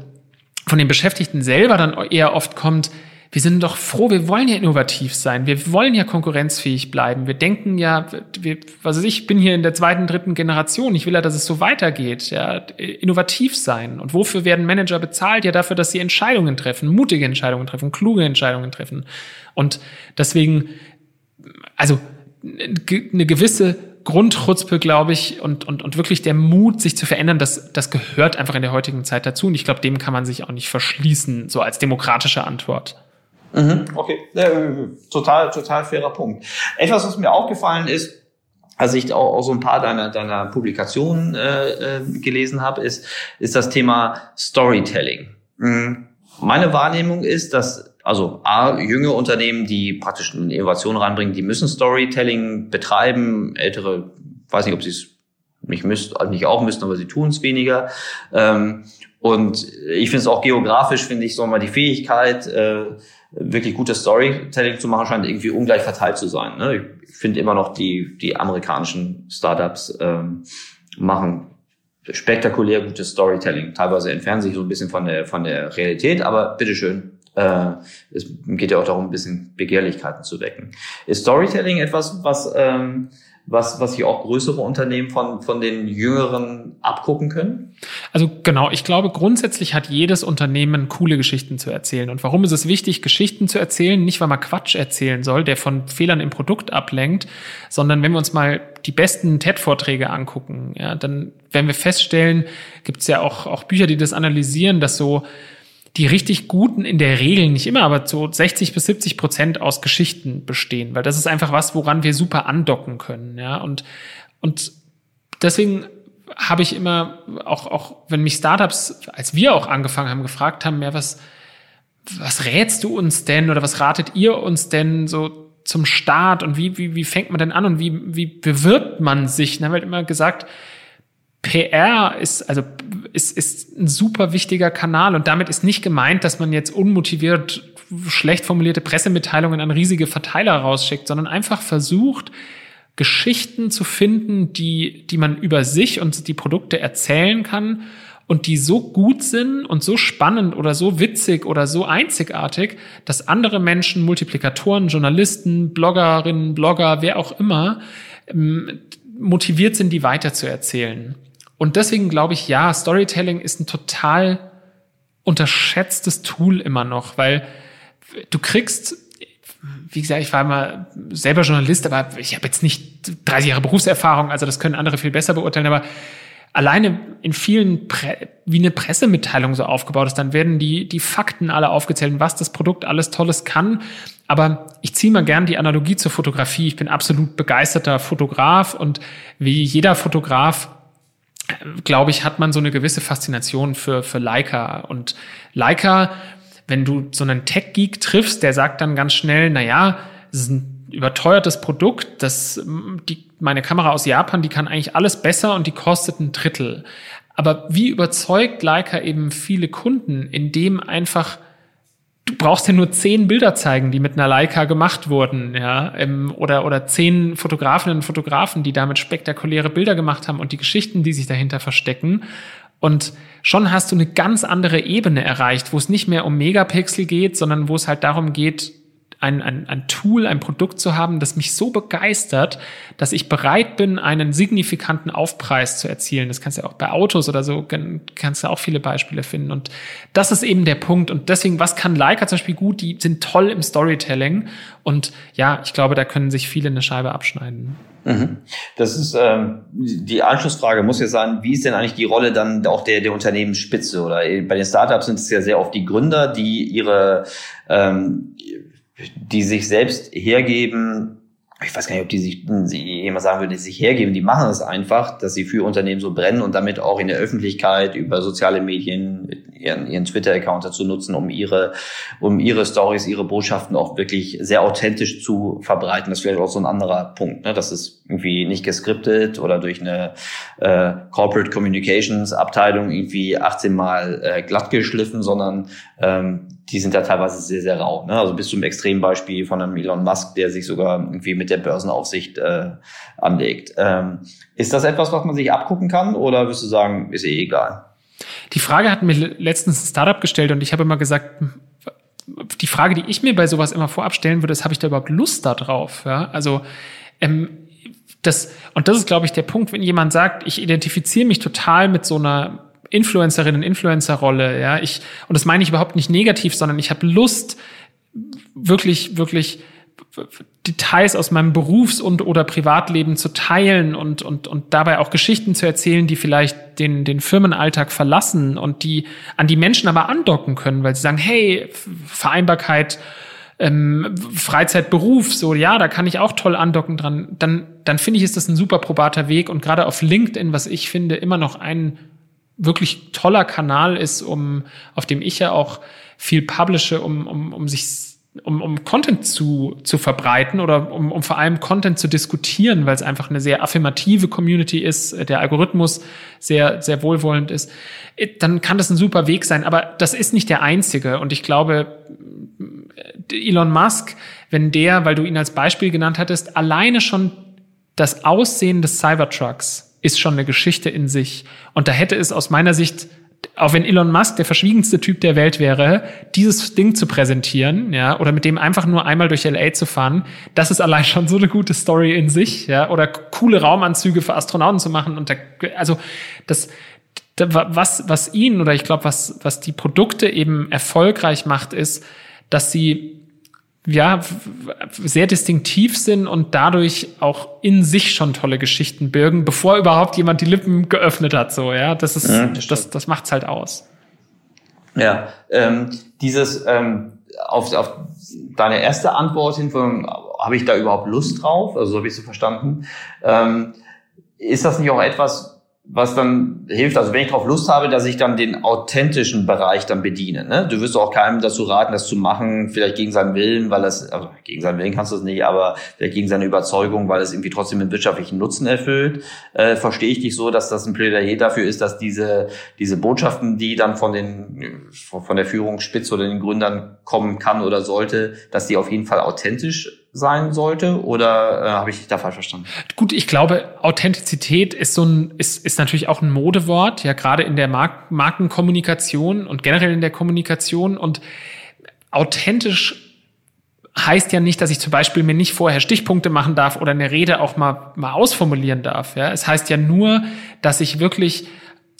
von den Beschäftigten selber dann eher oft kommt, wir sind doch froh, wir wollen ja innovativ sein, wir wollen ja konkurrenzfähig bleiben. Wir denken ja, wir, was ich, ich bin hier in der zweiten, dritten Generation, ich will ja, dass es so weitergeht, ja, innovativ sein. Und wofür werden Manager bezahlt? Ja, dafür, dass sie Entscheidungen treffen, mutige Entscheidungen treffen, kluge Entscheidungen treffen. Und deswegen, also eine gewisse Grundchutzpe, glaube ich, und, und, und wirklich der Mut, sich zu verändern, das, das gehört einfach in der heutigen Zeit dazu. Und ich glaube, dem kann man sich auch nicht verschließen, so als demokratische Antwort. Mhm, okay, äh, total, total fairer Punkt. Etwas, was mir aufgefallen ist, als ich auch, auch so ein paar deiner, deiner Publikationen äh, äh, gelesen habe, ist, ist das Thema Storytelling. Mhm. Meine Wahrnehmung ist, dass also A, junge Unternehmen, die praktisch eine Innovation reinbringen, die müssen Storytelling betreiben. Ältere, weiß nicht, ob sie es nicht müsst, nicht auch müssen, aber sie tun es weniger. Ähm, und ich finde es auch geografisch, finde ich, so mal die Fähigkeit, äh, wirklich gutes Storytelling zu machen, scheint irgendwie ungleich verteilt zu sein. Ne? Ich finde immer noch, die, die amerikanischen Startups ähm, machen spektakulär gutes Storytelling. Teilweise entfernen sich so ein bisschen von der, von der Realität, aber bitteschön. Äh, es geht ja auch darum, ein bisschen Begehrlichkeiten zu wecken. Ist Storytelling etwas, was, ähm, was, was sich auch größere Unternehmen von, von den jüngeren abgucken können? Also genau, ich glaube, grundsätzlich hat jedes Unternehmen coole Geschichten zu erzählen. Und warum ist es wichtig, Geschichten zu erzählen? Nicht, weil man Quatsch erzählen soll, der von Fehlern im Produkt ablenkt, sondern wenn wir uns mal die besten TED-Vorträge angucken, ja, dann werden wir feststellen, gibt es ja auch, auch Bücher, die das analysieren, dass so die richtig guten in der Regel nicht immer, aber so 60 bis 70 Prozent aus Geschichten bestehen, weil das ist einfach was, woran wir super andocken können, ja, und, und deswegen habe ich immer auch, auch wenn mich Startups, als wir auch angefangen haben, gefragt haben, ja, was, was rätst du uns denn oder was ratet ihr uns denn so zum Start und wie, wie, wie fängt man denn an und wie, wie bewirbt man sich? Dann haben wir immer gesagt, PR ist, also, ist, ist ein super wichtiger Kanal und damit ist nicht gemeint, dass man jetzt unmotiviert schlecht formulierte Pressemitteilungen an riesige Verteiler rausschickt, sondern einfach versucht, Geschichten zu finden, die, die man über sich und die Produkte erzählen kann und die so gut sind und so spannend oder so witzig oder so einzigartig, dass andere Menschen, Multiplikatoren, Journalisten, Bloggerinnen, Blogger, wer auch immer, ähm, motiviert sind, die weiterzuerzählen. Und deswegen glaube ich, ja, Storytelling ist ein total unterschätztes Tool immer noch, weil du kriegst, wie gesagt, ich war immer selber Journalist, aber ich habe jetzt nicht 30 Jahre Berufserfahrung, also das können andere viel besser beurteilen, aber alleine in vielen, Pre wie eine Pressemitteilung so aufgebaut ist, dann werden die, die Fakten alle aufgezählt, was das Produkt alles Tolles kann. Aber ich ziehe mal gern die Analogie zur Fotografie. Ich bin absolut begeisterter Fotograf und wie jeder Fotograf glaube ich, hat man so eine gewisse Faszination für, für Leica. Und Leica, wenn du so einen Tech-Geek triffst, der sagt dann ganz schnell, na ja, es ist ein überteuertes Produkt, das, die, meine Kamera aus Japan, die kann eigentlich alles besser und die kostet ein Drittel. Aber wie überzeugt Leica eben viele Kunden, indem einfach du brauchst ja nur zehn Bilder zeigen, die mit einer Leica gemacht wurden, ja, oder, oder zehn Fotografinnen und Fotografen, die damit spektakuläre Bilder gemacht haben und die Geschichten, die sich dahinter verstecken. Und schon hast du eine ganz andere Ebene erreicht, wo es nicht mehr um Megapixel geht, sondern wo es halt darum geht, ein, ein, ein Tool, ein Produkt zu haben, das mich so begeistert, dass ich bereit bin, einen signifikanten Aufpreis zu erzielen. Das kannst du ja auch bei Autos oder so, kannst du auch viele Beispiele finden. Und das ist eben der Punkt. Und deswegen, was kann Leica zum Beispiel gut? Die sind toll im Storytelling. Und ja, ich glaube, da können sich viele eine Scheibe abschneiden. Mhm. Das ist ähm, die Anschlussfrage muss ja sein, wie ist denn eigentlich die Rolle dann auch der, der Unternehmensspitze? Oder bei den Startups sind es ja sehr oft die Gründer, die ihre ähm, die sich selbst hergeben, ich weiß gar nicht, ob die sich sie jemand sagen würde, die sich hergeben, die machen es einfach, dass sie für Unternehmen so brennen und damit auch in der Öffentlichkeit über soziale Medien ihren, ihren Twitter-Account dazu nutzen, um ihre, um ihre Stories, ihre Botschaften auch wirklich sehr authentisch zu verbreiten. Das vielleicht auch so ein anderer Punkt. Ne? Das ist irgendwie nicht geskriptet oder durch eine äh, Corporate Communications Abteilung irgendwie 18 Mal äh, glatt geschliffen, sondern ähm, die sind da teilweise sehr, sehr rau. Ne? Also bis zum Extrembeispiel von einem Elon Musk, der sich sogar irgendwie mit der Börsenaufsicht äh, anlegt. Ähm, ist das etwas, was man sich abgucken kann oder würdest du sagen, ist eh egal? Die Frage hat mir letztens ein Startup gestellt und ich habe immer gesagt, die Frage, die ich mir bei sowas immer vorab stellen würde, ist, habe ich da überhaupt Lust da drauf? Ja? Also ähm, das, und das ist, glaube ich, der Punkt, wenn jemand sagt, ich identifiziere mich total mit so einer Influencerinnen, Influencer-Rolle, ja, ich, und das meine ich überhaupt nicht negativ, sondern ich habe Lust, wirklich, wirklich Details aus meinem Berufs- und oder Privatleben zu teilen und, und, und dabei auch Geschichten zu erzählen, die vielleicht den, den Firmenalltag verlassen und die an die Menschen aber andocken können, weil sie sagen, hey, Vereinbarkeit, ähm, Freizeit, Beruf, so, ja, da kann ich auch toll andocken dran, dann, dann finde ich, ist das ein super probater Weg und gerade auf LinkedIn, was ich finde, immer noch ein wirklich toller Kanal ist, um, auf dem ich ja auch viel publische, um, um, um sich um, um Content zu, zu verbreiten oder um, um vor allem Content zu diskutieren, weil es einfach eine sehr affirmative Community ist, der Algorithmus sehr, sehr wohlwollend ist, dann kann das ein super Weg sein. Aber das ist nicht der einzige. Und ich glaube, Elon Musk, wenn der, weil du ihn als Beispiel genannt hattest, alleine schon das Aussehen des Cybertrucks ist schon eine Geschichte in sich. Und da hätte es aus meiner Sicht auch wenn Elon Musk der verschwiegenste Typ der Welt wäre, dieses Ding zu präsentieren, ja, oder mit dem einfach nur einmal durch LA zu fahren, das ist allein schon so eine gute Story in sich, ja, oder coole Raumanzüge für Astronauten zu machen und da, also das, was, was ihn oder ich glaube, was, was die Produkte eben erfolgreich macht, ist, dass sie ja, sehr distinktiv sind und dadurch auch in sich schon tolle Geschichten birgen, bevor überhaupt jemand die Lippen geöffnet hat, so, ja. Das ist, ja, das, das, das macht's halt aus. Ja, ähm, dieses, ähm, auf, auf deine erste Antwort hin, habe ich da überhaupt Lust drauf? Also so habe ich so verstanden. Ähm, ist das nicht auch etwas, was dann hilft, also wenn ich darauf Lust habe, dass ich dann den authentischen Bereich dann bediene. Ne? Du wirst auch keinem dazu raten, das zu machen, vielleicht gegen seinen Willen, weil das, also gegen seinen Willen kannst du es nicht, aber vielleicht gegen seine Überzeugung, weil es irgendwie trotzdem einen wirtschaftlichen Nutzen erfüllt. Äh, verstehe ich dich so, dass das ein Plädoyer dafür ist, dass diese, diese Botschaften, die dann von den, von der Führungsspitze oder den Gründern kommen kann oder sollte, dass die auf jeden Fall authentisch sein sollte oder äh, habe ich dich da falsch verstanden? Gut, ich glaube, Authentizität ist so ein ist, ist natürlich auch ein Modewort, ja gerade in der Mark Markenkommunikation und generell in der Kommunikation und authentisch heißt ja nicht, dass ich zum Beispiel mir nicht vorher Stichpunkte machen darf oder eine Rede auch mal mal ausformulieren darf. Ja, es heißt ja nur, dass ich wirklich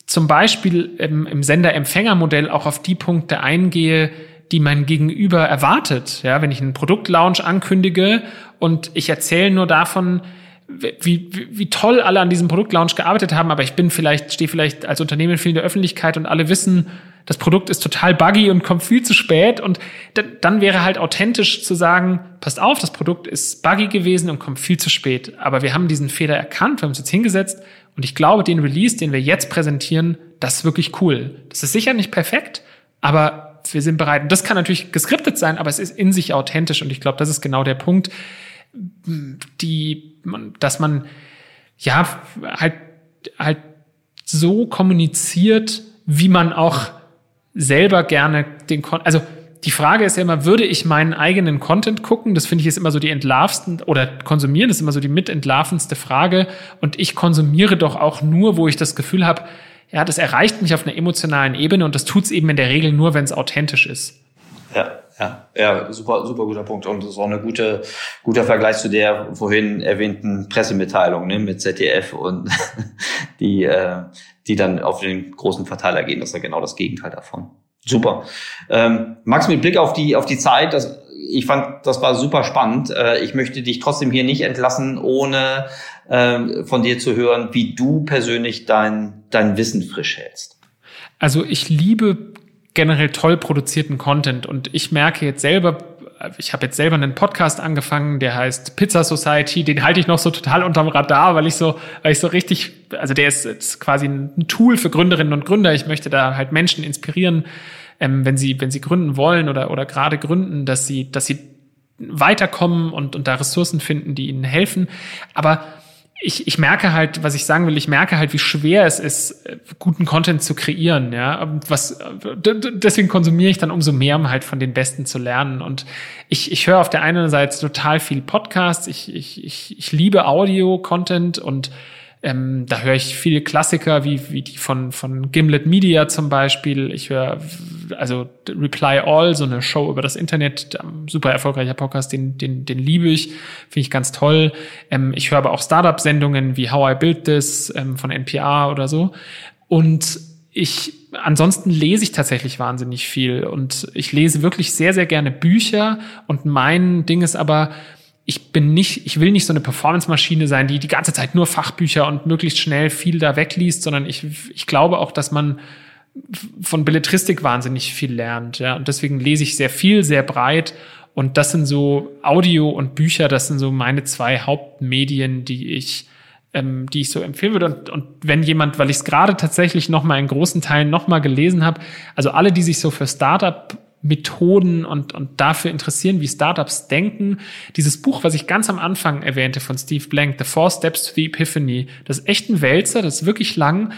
zum Beispiel im, im Sender-Empfänger-Modell auch auf die Punkte eingehe, die mein Gegenüber erwartet. Ja, wenn ich einen Produktlaunch ankündige und ich erzähle nur davon, wie, wie, wie toll alle an diesem Produktlaunch gearbeitet haben, aber ich bin vielleicht, stehe vielleicht als Unternehmen viel in der Öffentlichkeit und alle wissen, das Produkt ist total buggy und kommt viel zu spät und dann wäre halt authentisch zu sagen, passt auf, das Produkt ist buggy gewesen und kommt viel zu spät. Aber wir haben diesen Fehler erkannt, wir haben uns jetzt hingesetzt und ich glaube, den Release, den wir jetzt präsentieren, das ist wirklich cool. Das ist sicher nicht perfekt, aber wir sind bereit. Und das kann natürlich geskriptet sein, aber es ist in sich authentisch. Und ich glaube, das ist genau der Punkt, die, dass man ja halt halt so kommuniziert, wie man auch selber gerne den Kon also die Frage ist ja immer, würde ich meinen eigenen Content gucken? Das finde ich ist immer so die entlarvsten oder konsumieren ist immer so die mitentlarvendste Frage. Und ich konsumiere doch auch nur, wo ich das Gefühl habe, ja, das erreicht mich auf einer emotionalen Ebene und das tut's eben in der Regel nur, wenn es authentisch ist. Ja, ja, ja, super, super guter Punkt. Und das ist auch eine gute, guter Vergleich zu der vorhin erwähnten Pressemitteilung ne, mit ZDF und die, äh, die dann auf den großen Verteiler gehen. Das ist ja genau das Gegenteil davon. Super. Ähm, Max, mit Blick auf die, auf die Zeit, das, ich fand, das war super spannend. Äh, ich möchte dich trotzdem hier nicht entlassen, ohne äh, von dir zu hören, wie du persönlich dein, dein Wissen frisch hältst. Also ich liebe generell toll produzierten Content und ich merke jetzt selber, ich habe jetzt selber einen Podcast angefangen, der heißt Pizza Society, den halte ich noch so total unterm Radar, weil ich so, weil ich so richtig, also der ist, ist quasi ein Tool für Gründerinnen und Gründer. Ich möchte da halt Menschen inspirieren, ähm, wenn sie, wenn sie gründen wollen oder, oder gerade gründen, dass sie, dass sie weiterkommen und, und da Ressourcen finden, die ihnen helfen. Aber ich, ich merke halt, was ich sagen will, ich merke halt, wie schwer es ist, guten Content zu kreieren, ja. Was, deswegen konsumiere ich dann umso mehr, um halt von den Besten zu lernen. Und ich, ich höre auf der einen Seite total viel Podcasts, ich, ich, ich, ich liebe Audio-Content und ähm, da höre ich viele Klassiker, wie, wie die von, von Gimlet Media zum Beispiel. Ich höre also Reply All, so eine Show über das Internet, super erfolgreicher Podcast, den, den, den liebe ich, finde ich ganz toll. Ähm, ich höre aber auch Startup-Sendungen wie How I Build This ähm, von NPR oder so. Und ich ansonsten lese ich tatsächlich wahnsinnig viel und ich lese wirklich sehr, sehr gerne Bücher und mein Ding ist aber, ich bin nicht, ich will nicht so eine Performance-Maschine sein, die die ganze Zeit nur Fachbücher und möglichst schnell viel da wegliest, sondern ich, ich glaube auch, dass man von Belletristik wahnsinnig viel lernt, ja. Und deswegen lese ich sehr viel, sehr breit. Und das sind so Audio und Bücher, das sind so meine zwei Hauptmedien, die ich, ähm, die ich so empfehlen würde. Und, und wenn jemand, weil ich es gerade tatsächlich noch mal in großen Teilen noch mal gelesen habe, also alle, die sich so für Startup Methoden und, und dafür interessieren, wie Startups denken. Dieses Buch, was ich ganz am Anfang erwähnte von Steve Blank, The Four Steps to the Epiphany, das ist echt ein Wälzer, das ist wirklich lang.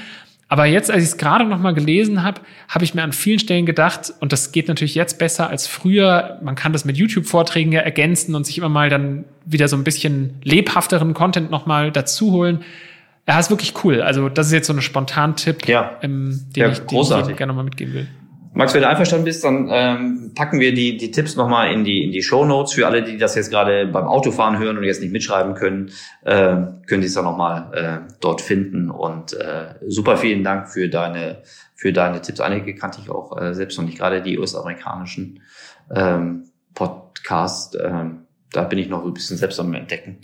Aber jetzt, als ich es gerade noch mal gelesen habe, habe ich mir an vielen Stellen gedacht, und das geht natürlich jetzt besser als früher, man kann das mit YouTube-Vorträgen ja ergänzen und sich immer mal dann wieder so ein bisschen lebhafteren Content noch mal dazu holen Ja, ist wirklich cool. Also das ist jetzt so ein Spontan-Tipp, Ja. ähm, den, Ja, ich, den ich gerne mal mitgeben will. Max, wenn du einverstanden bist, dann ähm, packen wir die, die Tipps nochmal in die, in die Show Notes. Für alle, die das jetzt gerade beim Autofahren hören und jetzt nicht mitschreiben können, äh, können die es dann nochmal äh, dort finden. Und äh, super vielen Dank für deine, für deine Tipps. Einige kannte ich auch äh, selbst noch nicht, gerade die US-amerikanischen ähm, Podcast. Ähm, da bin ich noch ein bisschen selbst am Entdecken.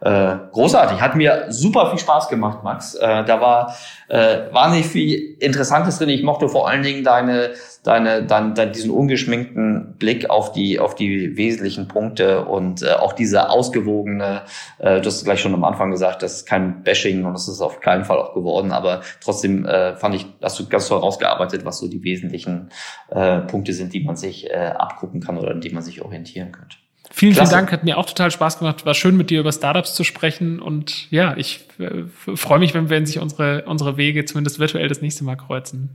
Äh, großartig, hat mir super viel Spaß gemacht, Max. Äh, da war äh, wahnsinnig viel Interessantes drin. Ich mochte vor allen Dingen deine, deine, dein, dein, diesen ungeschminkten Blick auf die, auf die wesentlichen Punkte und äh, auch diese ausgewogene, äh, du hast gleich schon am Anfang gesagt, das ist kein Bashing und das ist auf keinen Fall auch geworden, aber trotzdem äh, fand ich, hast du ganz toll rausgearbeitet, was so die wesentlichen äh, Punkte sind, die man sich äh, abgucken kann oder an die man sich orientieren könnte. Vielen, Klasse. vielen Dank, hat mir auch total Spaß gemacht. War schön, mit dir über Startups zu sprechen. Und ja, ich äh, freue mich, wenn, wenn sich unsere, unsere Wege zumindest virtuell das nächste Mal kreuzen.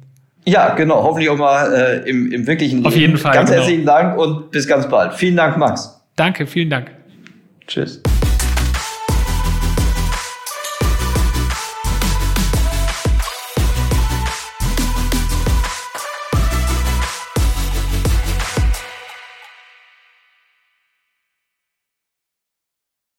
Ja, genau. Hoffentlich auch mal äh, im, im wirklichen Leben. Auf jeden Fall, Ganz genau. herzlichen Dank und bis ganz bald. Vielen Dank, Max. Danke, vielen Dank. Tschüss.